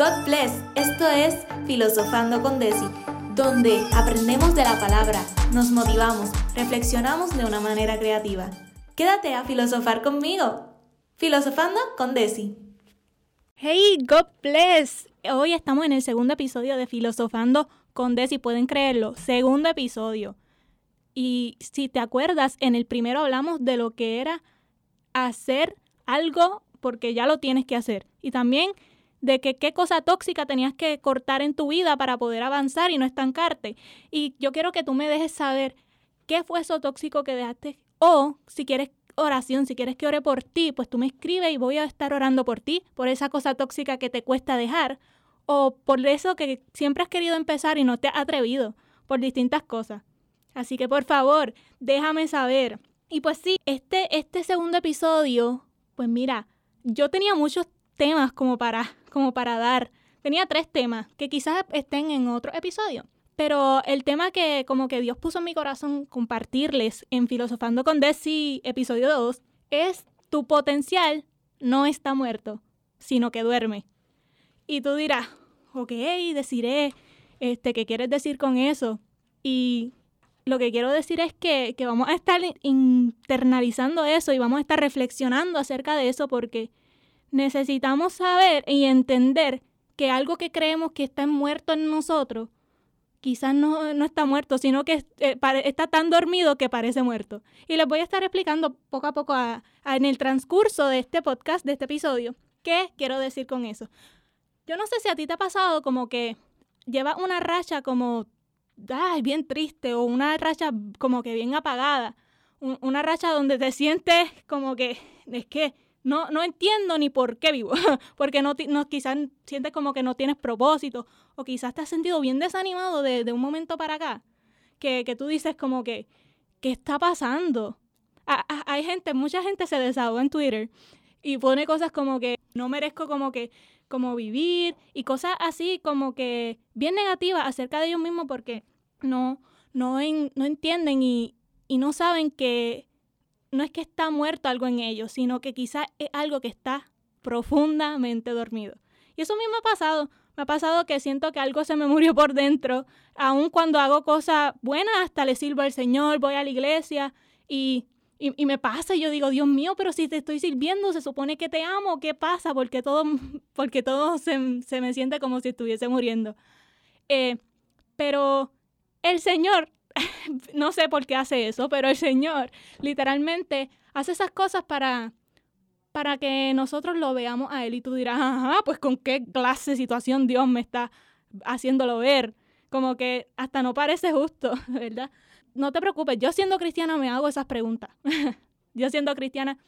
God bless. Esto es Filosofando con Desi, donde aprendemos de la palabra, nos motivamos, reflexionamos de una manera creativa. Quédate a filosofar conmigo. Filosofando con Desi. Hey, God bless. Hoy estamos en el segundo episodio de Filosofando con Desi, pueden creerlo, segundo episodio. Y si te acuerdas, en el primero hablamos de lo que era hacer algo porque ya lo tienes que hacer. Y también de que qué cosa tóxica tenías que cortar en tu vida para poder avanzar y no estancarte. Y yo quiero que tú me dejes saber qué fue eso tóxico que dejaste. O si quieres oración, si quieres que ore por ti, pues tú me escribes y voy a estar orando por ti, por esa cosa tóxica que te cuesta dejar. O por eso que siempre has querido empezar y no te has atrevido, por distintas cosas. Así que por favor, déjame saber. Y pues sí, este, este segundo episodio, pues mira, yo tenía muchos temas como para, como para dar. Tenía tres temas que quizás estén en otro episodio. Pero el tema que como que Dios puso en mi corazón compartirles en Filosofando con Desi, episodio 2, es tu potencial no está muerto, sino que duerme. Y tú dirás, ok, deciré, este, ¿qué quieres decir con eso? Y lo que quiero decir es que, que, vamos a estar internalizando eso y vamos a estar reflexionando acerca de eso porque necesitamos saber y entender que algo que creemos que está muerto en nosotros, quizás no, está muerto, sino que eh, está tan dormido que parece muerto. Y les voy a estar explicando poco a poco en el transcurso de este podcast, de este episodio, qué quiero decir con eso. Yo no sé si a ti te ha pasado como que llevas una racha como ay, bien triste o una racha como que bien apagada, una racha donde te sientes como que es que no, no entiendo ni por qué vivo, porque no, no, quizás sientes como que no tienes propósito o quizás te has sentido bien desanimado de, un momento para acá, que, que, tú dices como que, ¿qué está pasando? hay gente, mucha gente se desahoga en Twitter y pone cosas como que no merezco como que como vivir y cosas así como que bien negativas acerca de ellos mismos porque no, no, no entienden y, y no saben que no es que está muerto algo en ellos, sino que quizás es algo que está profundamente dormido. Y eso mismo ha pasado. Me ha pasado que siento que algo se me murió por dentro. Aun cuando hago cosas buenas, hasta le sirvo al Señor, voy a la iglesia y, y, me pasa y yo digo, Dios mío, pero si te estoy sirviendo, se supone que te amo. ¿Qué pasa? Porque todo, porque todo se, se me siente como si estuviese muriendo. Eh, pero el Señor, no sé por qué hace eso, pero el Señor literalmente hace esas cosas para, para que nosotros lo veamos a Él. Y tú dirás, ajá, pues con qué clase de situación Dios me está haciéndolo ver. Como que hasta no parece justo, ¿verdad? No te preocupes, yo siendo cristiana me hago esas preguntas. yo siendo cristiana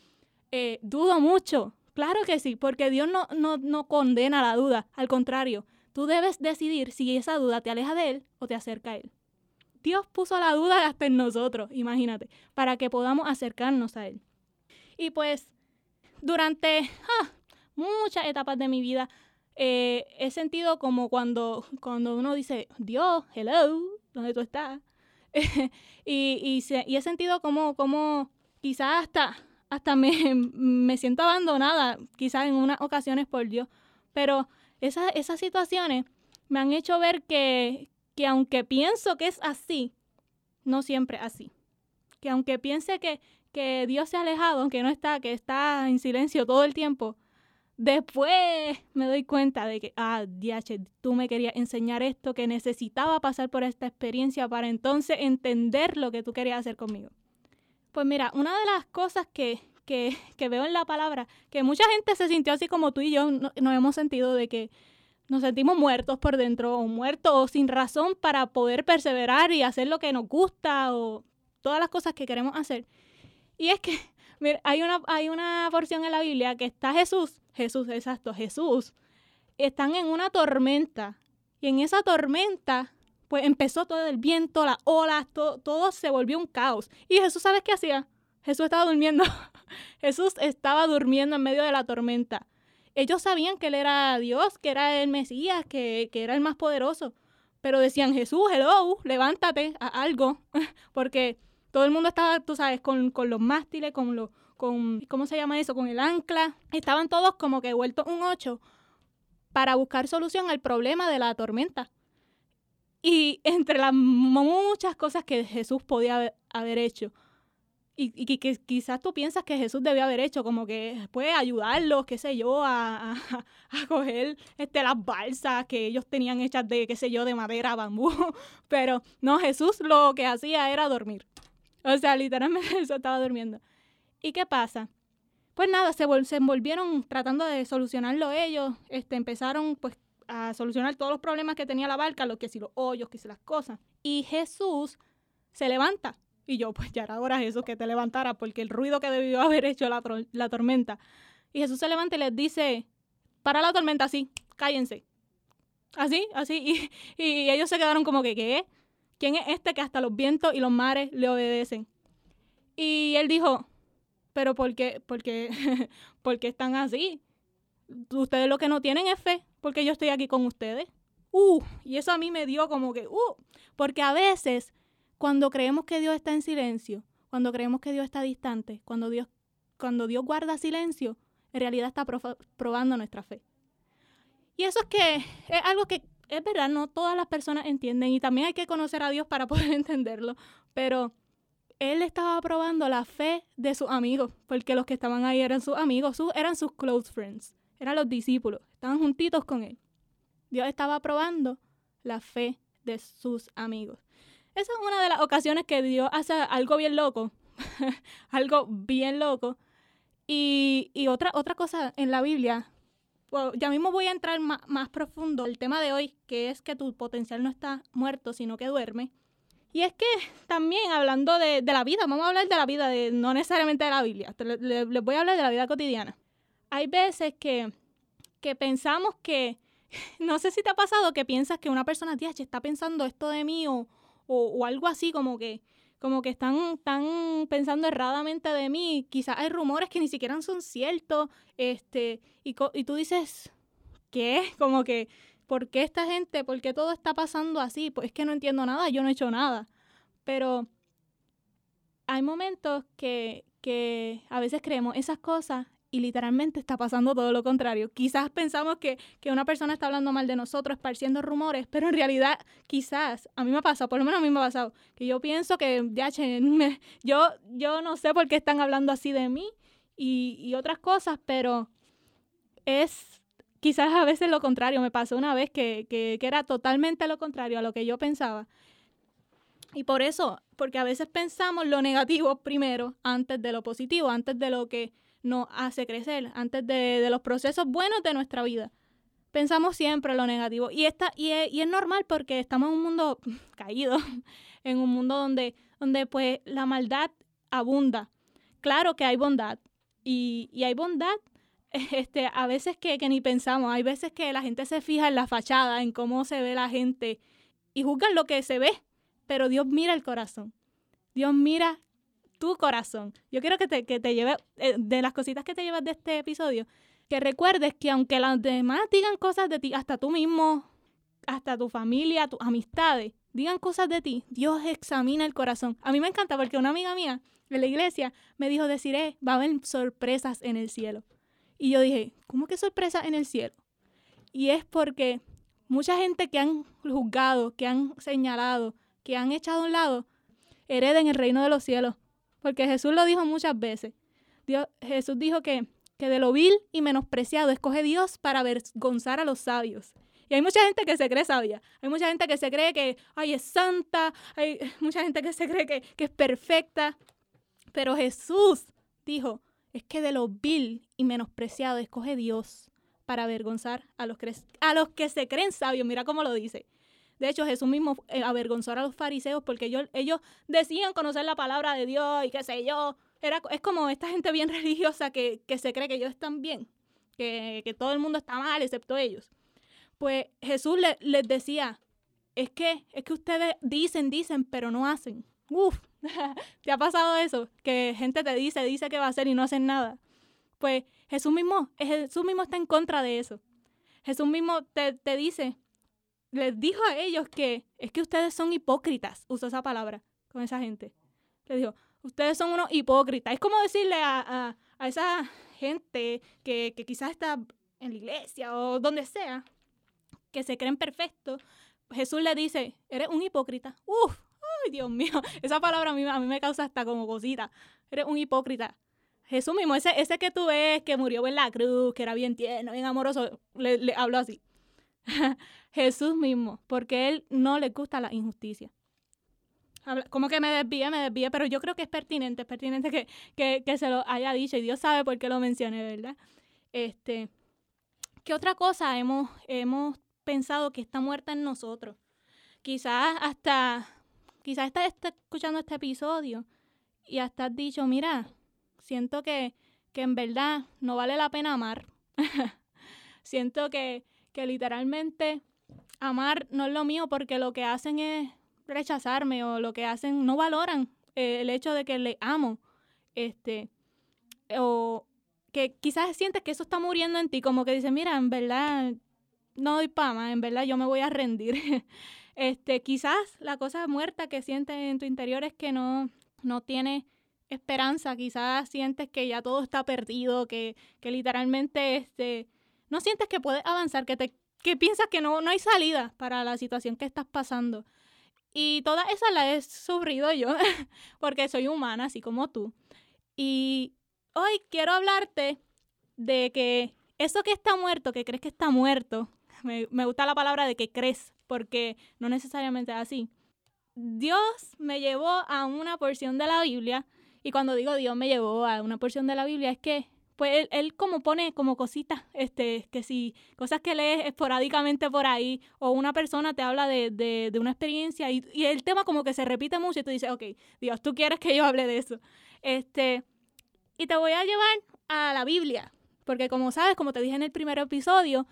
eh, dudo mucho. Claro que sí, porque Dios no, no, no condena la duda. Al contrario, tú debes decidir si esa duda te aleja de Él o te acerca a Él. Dios puso la duda hasta en nosotros, imagínate, para que podamos acercarnos a Él. Y pues, durante muchas etapas de mi vida, eh, he sentido como cuando, cuando uno dice, Dios, hello, ¿dónde tú estás? y, y, he sentido como, como quizás hasta, hasta me, me, siento abandonada, quizás en unas ocasiones por Dios, pero esas situaciones me han hecho ver que, que aunque pienso que es así, no siempre así. Que aunque piense que, que Dios se ha alejado, aunque no está, que está en silencio todo el tiempo, después me doy cuenta de que, ah, diache, tú me querías enseñar esto, que necesitaba pasar por esta experiencia para entonces entender lo que tú querías hacer conmigo. Pues mira, una de las cosas que, que, que veo en la palabra, que mucha gente se sintió así como tú y yo nos hemos sentido de que nos sentimos muertos por dentro o muertos o sin razón para poder perseverar y hacer lo que nos gusta o todas las cosas que queremos hacer. Y es que mira, hay, una, hay una porción en la Biblia que está Jesús, Jesús, exacto, Jesús, están en una tormenta y en esa tormenta pues empezó todo el viento, las olas, todo, todo se volvió un caos. Y Jesús, ¿sabes qué hacía? Jesús estaba durmiendo. Jesús estaba durmiendo en medio de la tormenta ellos sabían que él era Dios, que era el Mesías, que, era el más poderoso. Pero decían, Jesús, hello, levántate a algo. Porque todo el mundo estaba, tú sabes, con, los mástiles, con los, con, ¿cómo se llama eso? Con el ancla. Estaban todos como que vueltos un ocho. para buscar solución al problema de la tormenta. Y entre las muchas cosas que Jesús podía haber hecho, y, que quizás tú piensas que Jesús debió haber hecho, como que puede ayudarlos, qué sé yo, a, coger este, las balsas que ellos tenían hechas de, qué sé yo, de madera, bambú. Pero no, Jesús lo que hacía era dormir. O sea, literalmente Jesús estaba durmiendo. ¿Y qué pasa? Pues nada, se, se envolvieron tratando de solucionarlo ellos. Este, empezaron pues a solucionar todos los problemas que tenía la barca, lo que si los hoyos, que si las cosas. Y Jesús se levanta y yo, pues ya era hora Jesús que te levantara porque el ruido que debió haber hecho la, la tormenta. Y Jesús se levanta y les dice, para la tormenta así, cállense. Así, así. Y, y ellos se quedaron como que, ¿qué? ¿Quién es este que hasta los vientos y los mares le obedecen? Y él dijo, pero ¿por qué, porque, están así? Ustedes lo que no tienen es fe, porque yo estoy aquí con ustedes. Uh, y eso a mí me dio como que, uh, porque a veces cuando creemos que Dios está en silencio, cuando creemos que Dios está distante, cuando Dios, cuando Dios guarda silencio, en realidad está probando nuestra fe. Y eso es que es algo que es verdad, no todas las personas entienden y también hay que conocer a Dios para poder entenderlo, pero él estaba probando la fe de sus amigos, porque los que estaban ahí eran sus amigos, eran sus close friends, eran los discípulos, estaban juntitos con él. Dios estaba probando la fe de sus amigos. Esa es una de las ocasiones que Dios hace algo bien loco, algo bien loco. Y, otra, otra cosa en la Biblia, ya mismo voy a entrar más, más, profundo el tema de hoy, que es que tu potencial no está muerto, sino que duerme. Y es que también hablando de, la vida, vamos a hablar de la vida, de, no necesariamente de la Biblia, les voy a hablar de la vida cotidiana. Hay veces que, que pensamos que, no sé si te ha pasado que piensas que una persona, tía, está pensando esto de mí o, o, algo así como que como que están, están pensando erradamente de mí, quizás hay rumores que ni siquiera son ciertos, este, y, y tú dices, ¿qué? Como que, ¿por qué esta gente, por qué todo está pasando así? Pues es que no entiendo nada, yo no he hecho nada. Pero hay momentos que, que a veces creemos esas cosas y literalmente está pasando todo lo contrario. Quizás pensamos que, una persona está hablando mal de nosotros, esparciendo rumores, pero en realidad quizás, a mí me ha pasado, por lo menos a mí me ha pasado, que yo pienso que, ya, yo, yo no sé por qué están hablando así de mí y, otras cosas, pero es quizás a veces lo contrario. Me pasó una vez que, que era totalmente lo contrario a lo que yo pensaba. Y por eso, porque a veces pensamos lo negativo primero antes de lo positivo, antes de lo que nos hace crecer, antes de, los procesos buenos de nuestra vida. Pensamos siempre lo negativo. Y, está, y, es, normal porque estamos en un mundo caído, en un mundo donde, donde pues la maldad abunda. Claro que hay bondad. Y, hay bondad este, a veces que, que, ni pensamos. Hay veces que la gente se fija en la fachada, en cómo se ve la gente y juzgan lo que se ve. Pero Dios mira el corazón. Dios mira tu corazón. Yo quiero que te, que te lleve, eh, de las cositas que te llevas de este episodio, que recuerdes que aunque las demás digan cosas de ti, hasta tú mismo, hasta tu familia, tus amistades, digan cosas de ti, Dios examina el corazón. A mí me encanta porque una amiga mía de la iglesia me dijo, deciré, va a haber sorpresas en el cielo. Y yo dije, ¿cómo que sorpresas en el cielo? Y es porque mucha gente que han juzgado, que han señalado, que han echado a un lado, hereden el reino de los cielos. Porque Jesús lo dijo muchas veces. Dios, Jesús dijo que, que de lo vil y menospreciado escoge Dios para avergonzar a los sabios. Y hay mucha gente que se cree sabia. Hay mucha gente que se cree que ay, es santa. Hay mucha gente que se cree que, que es perfecta. Pero Jesús dijo, es que de lo vil y menospreciado escoge Dios para avergonzar a los, a los que se creen sabios. Mira cómo lo dice. De hecho, Jesús mismo eh, avergonzó a los fariseos porque ellos, decían conocer la palabra de Dios y qué sé yo. Era, es como esta gente bien religiosa que, se cree que ellos están bien, que, todo el mundo está mal excepto ellos. Pues Jesús les decía, es que, es que ustedes dicen, dicen, pero no hacen. Uf, ¿te ha pasado eso? Que gente te dice, dice que va a hacer y no hacen nada. Pues Jesús mismo, Jesús mismo está en contra de eso. Jesús mismo te, te dice, les dijo a ellos que es que ustedes son hipócritas, usó esa palabra con esa gente. Les dijo, ustedes son unos hipócritas. Es como decirle a, esa gente que, quizás está en la iglesia o donde sea, que se creen perfectos, Jesús le dice, eres un hipócrita. Uf, ay Dios mío, esa palabra a mí, a mí me causa hasta como cosita. Eres un hipócrita. Jesús mismo, ese, ese que tú ves que murió en la cruz, que era bien tierno, bien amoroso, le, le habló así. Jesús mismo, porque él no le gusta la injusticia. Como que me desvíe, me desvíe, pero yo creo que es pertinente, es pertinente que, que, que, se lo haya dicho y Dios sabe por qué lo mencioné, ¿verdad? Este, ¿Qué otra cosa hemos, hemos pensado que está muerta en nosotros? Quizás hasta, quizás estás está escuchando este episodio y hasta has dicho, mira, siento que, que en verdad no vale la pena amar. siento que, que literalmente amar no es lo mío porque lo que hacen es rechazarme o lo que hacen no valoran eh, el hecho de que le amo. Este, o que quizás sientes que eso está muriendo en ti, como que dices, mira, en verdad no doy pama, en verdad yo me voy a rendir. este, quizás la cosa muerta que sientes en tu interior es que no, no tienes esperanza, quizás sientes que ya todo está perdido, que, que literalmente este, no sientes que puedes avanzar, que, te, que piensas que no, no hay salida para la situación que estás pasando. Y todas esas las he sufrido yo, porque soy humana, así como tú. Y hoy quiero hablarte de que eso que está muerto, que crees que está muerto, me, me gusta la palabra de que crees, porque no necesariamente es así. Dios me llevó a una porción de la Biblia, y cuando digo Dios me llevó a una porción de la Biblia, es que pues él, como pone como cositas, este, que si cosas que lees esporádicamente por ahí, o una persona te habla de, de, de una experiencia y, y, el tema como que se repite mucho y tú dices, ok, Dios, tú quieres que yo hable de eso. Este, y te voy a llevar a la Biblia, porque como sabes, como te dije en el primer episodio,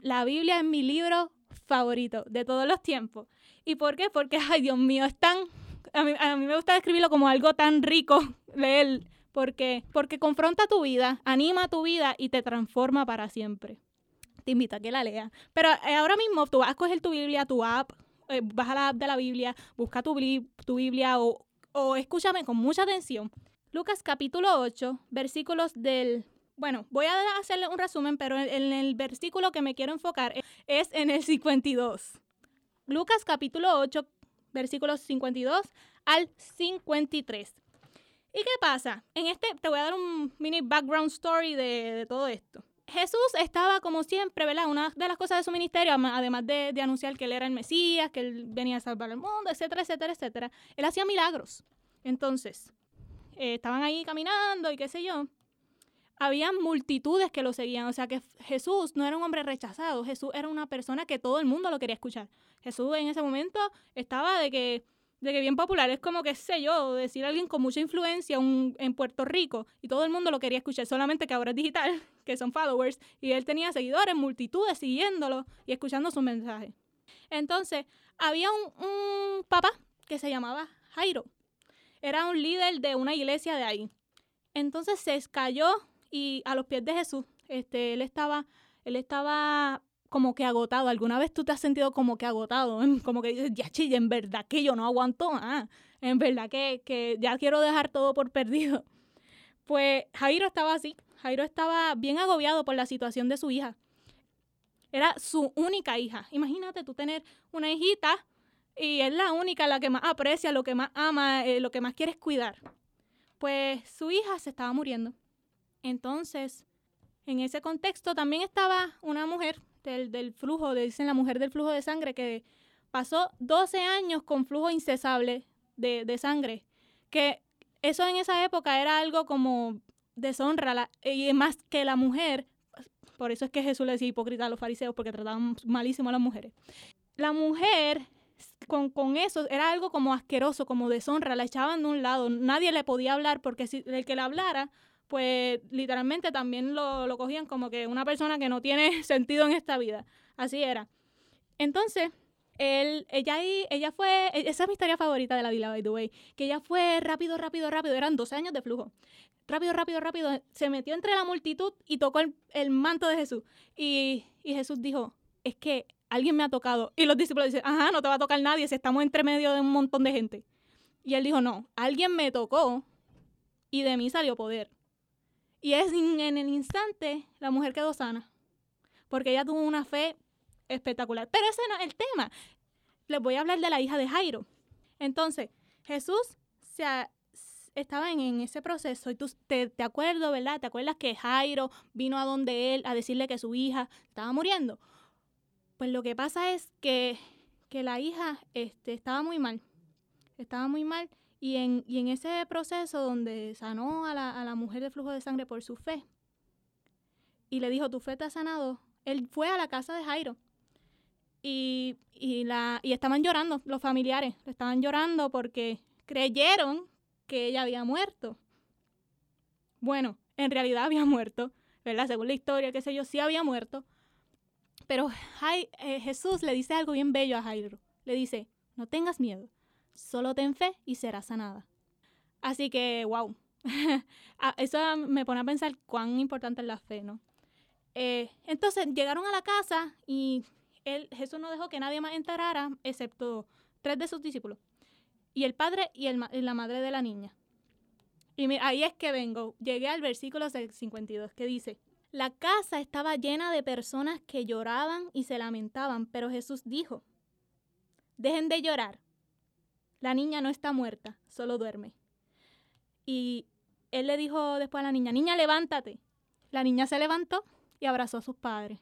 la Biblia es mi libro favorito de todos los tiempos. ¿Y por qué? Porque, ay Dios mío, es tan... A mí, a mí me gusta describirlo como algo tan rico leer porque, porque confronta tu vida, anima tu vida y te transforma para siempre. Te invito a que la leas. Pero eh, ahora mismo tú vas a coger tu Biblia, tu app, eh, vas a la app de la Biblia, busca tu, tu Biblia o, o escúchame con mucha atención. Lucas capítulo 8, versículos del bueno, voy a hacerle un resumen, pero en el versículo que me quiero enfocar es en el 52. Lucas capítulo 8, versículos 52 al 53. ¿Y qué pasa? En este te voy a dar un mini background story de, todo esto. Jesús estaba como siempre, ¿verdad? Una de las cosas de su ministerio, además de, anunciar que él era el Mesías, que él venía a salvar el mundo, etcétera, etcétera, etcétera, él hacía milagros. Entonces, eh, estaban ahí caminando y qué sé yo. Había multitudes que lo seguían, o sea que Jesús no era un hombre rechazado, Jesús era una persona que todo el mundo lo quería escuchar. Jesús en ese momento estaba de que de que bien popular, es como que sé yo, decir a alguien con mucha influencia en Puerto Rico y todo el mundo lo quería escuchar, solamente que ahora es digital, que son followers, y él tenía seguidores, multitudes siguiéndolo y escuchando su mensaje. Entonces, había un, un papá que se llamaba Jairo, era un líder de una iglesia de ahí. Entonces se cayó y a los pies de Jesús, este, él estaba, él estaba como que agotado. ¿Alguna vez tú te has sentido como que agotado? Como que dices, ya chilla, en verdad que yo no aguanto más. En verdad que, que ya quiero dejar todo por perdido. Pues Jairo estaba así. Jairo estaba bien agobiado por la situación de su hija. Era su única hija. Imagínate tú tener una hijita y es la única, la que más aprecia, lo que más ama, eh, lo que más quieres cuidar. Pues su hija se estaba muriendo. Entonces, en ese contexto también estaba una mujer del, flujo, dicen la mujer del flujo de sangre, que pasó 12 años con flujo incesable de, sangre, que eso en esa época era algo como deshonra, y más que la mujer, por eso es que Jesús le decía hipócrita a los fariseos, porque trataban malísimo a las mujeres. La mujer, con, con, eso, era algo como asqueroso, como deshonra, la echaban de un lado, nadie le podía hablar, porque si el que le hablara pues literalmente también lo, cogían como que una persona que no tiene sentido en esta vida. Así era. Entonces, él, ella, ella fue, e, esa es mi historia favorita de la vida, by the way, que ella fue rápido, rápido, rápido, eran 12 años de flujo. Rápido, rápido, rápido, se metió entre la multitud y tocó el, manto de Jesús. Y, y, Jesús dijo, es que alguien me ha tocado. Y los discípulos dicen, ajá, no te va a tocar nadie si estamos entre medio de un montón de gente. Y él dijo, no, alguien me tocó y de mí salió poder. Y es en el instante, la mujer quedó sana. porque ella tuvo una fe espectacular. Pero ese no es el tema. Les voy a hablar de la hija de Jairo. Entonces, Jesús se estaba en, ese proceso y tú te, te acuerdas, ¿verdad? ¿Te acuerdas que Jairo vino a donde él a decirle que su hija estaba muriendo? Pues lo que pasa es que, la hija este, estaba muy mal. Estaba muy mal. Y en, y en ese proceso donde sanó a la, a la mujer de flujo de sangre por su fe, y le dijo, tu fe te ha sanado, él fue a la casa de Jairo. Y, y, la, y estaban llorando, los familiares, estaban llorando porque creyeron que ella había muerto. Bueno, en realidad había muerto, ¿verdad? Según la historia, qué sé yo, sí había muerto. Pero eh, Jesús le dice algo bien bello a Jairo. Le dice, no tengas miedo, solo ten fe y serás sanada. Así que, wow. Ah, eso me pone a pensar cuán importante es la fe, ¿no? Eh, entonces llegaron a la casa y Jesús no dejó que nadie más entrara, excepto tres de sus discípulos y el padre y, la madre de la niña. Y ahí es que vengo. Llegué al versículo 52 que dice, la casa estaba llena de personas que lloraban y se lamentaban, pero Jesús dijo, dejen de llorar. La niña no está muerta, solo duerme. Y él le dijo después a la niña, niña, levántate. La niña se levantó y abrazó a sus padres.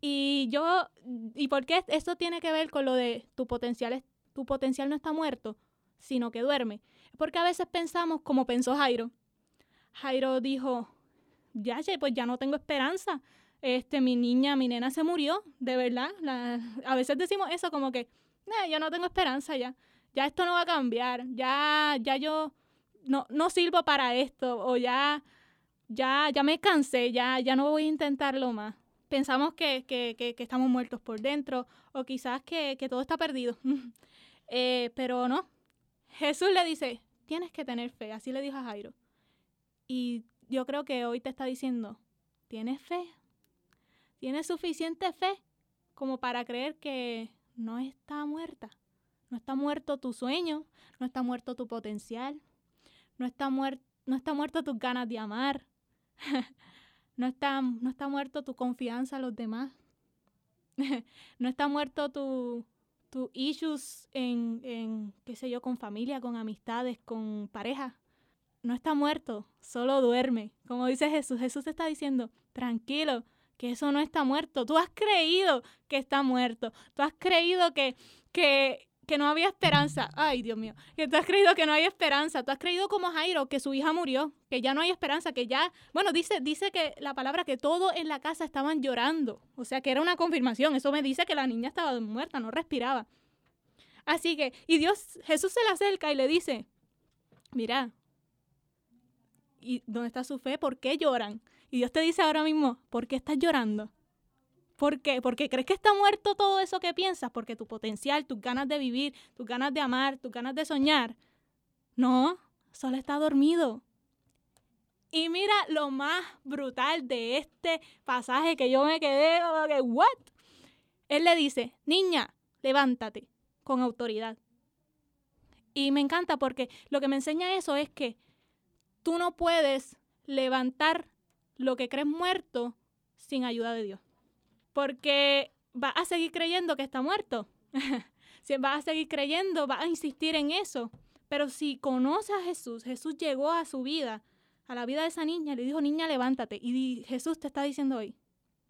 Y yo, ¿y por qué esto tiene que ver con lo de tu potencial, tu potencial no está muerto? sino que duerme. Porque a veces pensamos como pensó Jairo. Jairo dijo, ya, pues ya no tengo esperanza. Este, mi niña, mi nena se murió, de verdad. a veces decimos eso como que, yo no tengo esperanza ya. Ya esto no va a cambiar. Ya, ya yo no, no sirvo para esto. O ya, ya, ya me cansé, ya, ya no voy a intentarlo más. Pensamos que, que, que, estamos muertos por dentro o quizás que, todo está perdido. Eh, pero no, Jesús le dice, tienes que tener fe, así le dijo a Jairo. Y yo creo que hoy te está diciendo, ¿tienes fe? ¿Tienes suficiente fe como para creer que no está muerta? No está muerto tu sueño, no está muerto tu potencial, no está, no está muerto tus ganas de amar, no, está, no está muerto tu confianza en los demás, no está muerto tu, tus issues en, en, qué sé yo, con familia, con amistades, con pareja. No está muerto, solo duerme. Como dice Jesús, Jesús te está diciendo, tranquilo, que eso no está muerto. Tú has creído que está muerto. Tú has creído que, que, que no había esperanza. Ay, Dios mío. Que tú has creído que no hay esperanza. Tú has creído como Jairo que su hija murió, que ya no hay esperanza, que ya, bueno, dice, dice que la palabra que todo en la casa estaban llorando. O sea, que era una confirmación. Eso me dice que la niña estaba muerta, no respiraba. Así que, y Dios, Jesús se le acerca y le dice, mira, ¿y dónde está su fe? ¿Por qué lloran? Y Dios te dice ahora mismo, ¿por qué estás llorando? ¿Por qué? Porque crees que está muerto todo eso que piensas, porque tu potencial, tus ganas de vivir, tus ganas de amar, tus ganas de soñar. No, solo está dormido. Y mira lo más brutal de este pasaje que yo me quedé que, ¿what? Él le dice, niña, levántate con autoridad. Y me encanta porque lo que me enseña eso es que tú no puedes levantar lo que crees muerto sin ayuda de Dios porque va a seguir creyendo que está muerto. si va a seguir creyendo, va a insistir en eso. Pero si conoce a Jesús, Jesús llegó a su vida, a la vida de esa niña, le dijo, niña, levántate. Y Jesús te está diciendo hoy,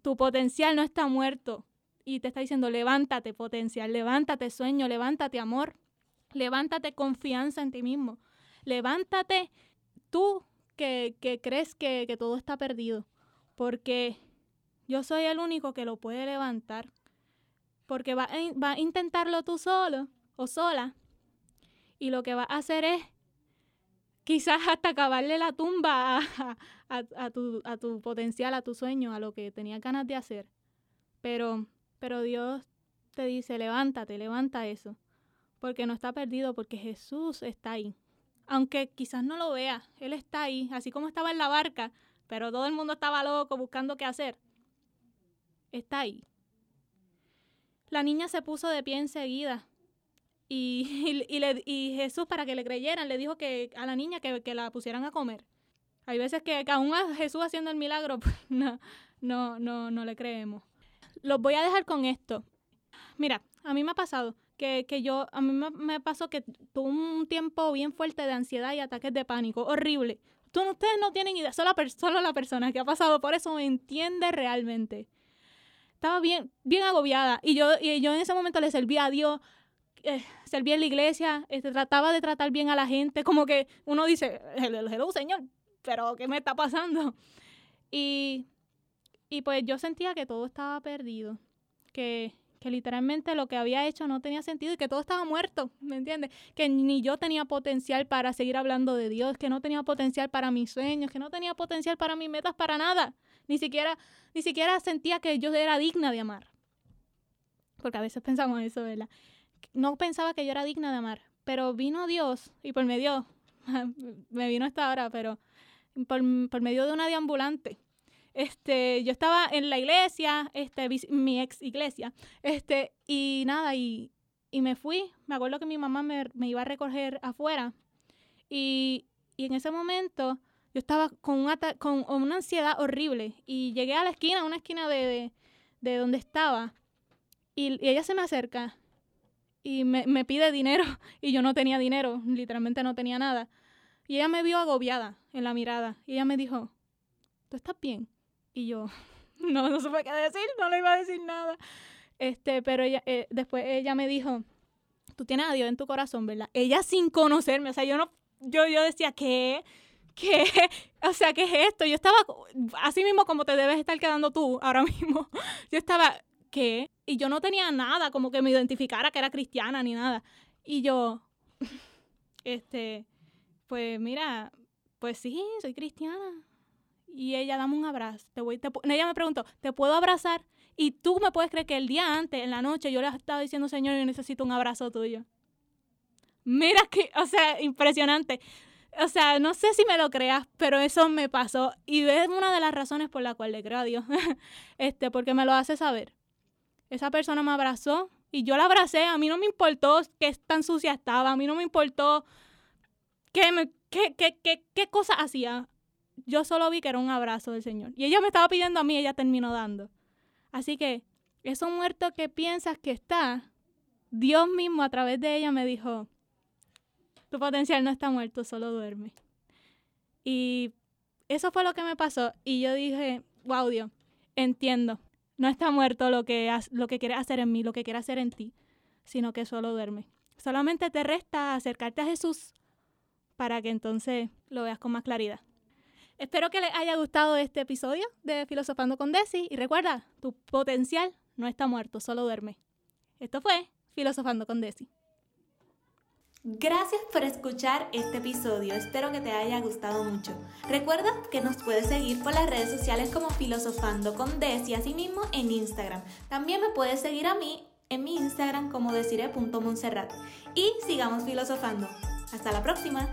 tu potencial no está muerto. Y te está diciendo, levántate potencial, levántate sueño, levántate amor, levántate confianza en ti mismo. Levántate tú que, crees que, que todo está perdido. Porque yo soy el único que lo puede levantar. Porque va a, intentarlo tú solo o sola. Y lo que va a hacer es quizás hasta acabarle la tumba a, tu, potencial, a tu sueño, a lo que tenía ganas de hacer. Pero, pero Dios te dice, levántate, levanta eso. Porque no está perdido, porque Jesús está ahí. Aunque quizás no lo vea, Él está ahí, así como estaba en la barca, pero todo el mundo estaba loco buscando qué hacer está ahí. La niña se puso de pie enseguida y, y, Jesús, para que le creyeran, le dijo que a la niña que, la pusieran a comer. Hay veces que, aún a Jesús haciendo el milagro, pues, no, no, no, no le creemos. los voy a dejar con esto. Mira, a mí me ha pasado que, yo, a mí me, pasó que tuve un tiempo bien fuerte de ansiedad y ataques de pánico, horrible. Tú, ustedes no tienen idea, solo, solo la persona que ha pasado por eso me entiende realmente. Estaba bien, bien agobiada y yo, y yo en ese momento le servía a Dios, eh, servía en la iglesia, este, trataba de tratar bien a la gente, como que uno dice, hello, señor, pero ¿qué me está pasando? Y, y pues yo sentía que todo estaba perdido, que, que literalmente lo que había hecho no tenía sentido y que todo estaba muerto, ¿me entiendes? Que ni yo tenía potencial para seguir hablando de Dios, que no tenía potencial para mis sueños, que no tenía potencial para mis metas, para nada. Ni siquiera, ni siquiera sentía que yo era digna de amar. Porque a veces pensamos eso, ¿verdad? No pensaba que yo era digna de amar, pero vino Dios y por medio, me vino esta hora, pero por, por medio de una deambulante este, yo estaba en la iglesia, este, mi ex iglesia, este, y nada, y, y me fui. Me acuerdo que mi mamá me, me iba a recoger afuera. Y, y, en ese momento yo estaba con, una, con una ansiedad horrible. Y llegué a la esquina, una esquina de, de, de donde estaba. Y, y, ella se me acerca y me, me pide dinero. Y yo no tenía dinero, literalmente no tenía nada. Y ella me vio agobiada en la mirada. Y ella me dijo, ¿tú estás bien? Y yo, no, no supe qué decir, no le iba a decir nada. Este, pero ella, eh, después ella me dijo, tú tienes a Dios en tu corazón, ¿verdad? Ella sin conocerme, o sea, yo no, yo, yo decía, ¿qué? ¿Qué? O sea, ¿qué es esto? Yo estaba así mismo como te debes estar quedando tú ahora mismo. Yo estaba, ¿qué? Y yo no tenía nada como que me identificara que era cristiana ni nada. Y yo, este, pues mira, pues sí, soy cristiana. Y ella, dame un abrazo. Te voy, ella me preguntó, ¿te puedo abrazar? Y tú me puedes creer que el día antes, en la noche, yo le estaba diciendo, Señor, yo necesito un abrazo tuyo. Mira que, o sea, impresionante. O sea, no sé si me lo creas, pero eso me pasó. Y es una de las razones por la cual le creo a Dios. este, porque me lo hace saber. Esa persona me abrazó y yo la abracé. A mí no me importó qué tan sucia estaba. A mí no me importó qué, me, qué, qué, qué, qué cosa hacía yo solo vi que era un abrazo del Señor. Y ella me estaba pidiendo a mí, ella terminó dando. Así que eso muerto que piensas que está, Dios mismo a través de ella me dijo, tu potencial no está muerto, solo duerme. Y eso fue lo que me pasó. Y yo dije, wow, Dios, entiendo. No está muerto lo que, lo que quiere hacer en mí, lo que quiere hacer en ti, sino que solo duerme. Solamente te resta acercarte a Jesús para que entonces lo veas con más claridad. Espero que les haya gustado este episodio de Filosofando con Desi y recuerda, tu potencial no está muerto, solo duerme. Esto fue Filosofando con Desi. Gracias por escuchar este episodio, espero que te haya gustado mucho. Recuerda que nos puedes seguir por las redes sociales como Filosofando con Desi, asimismo en Instagram. También me puedes seguir a mí en mi Instagram como decire.monserrat. Y sigamos filosofando. Hasta la próxima.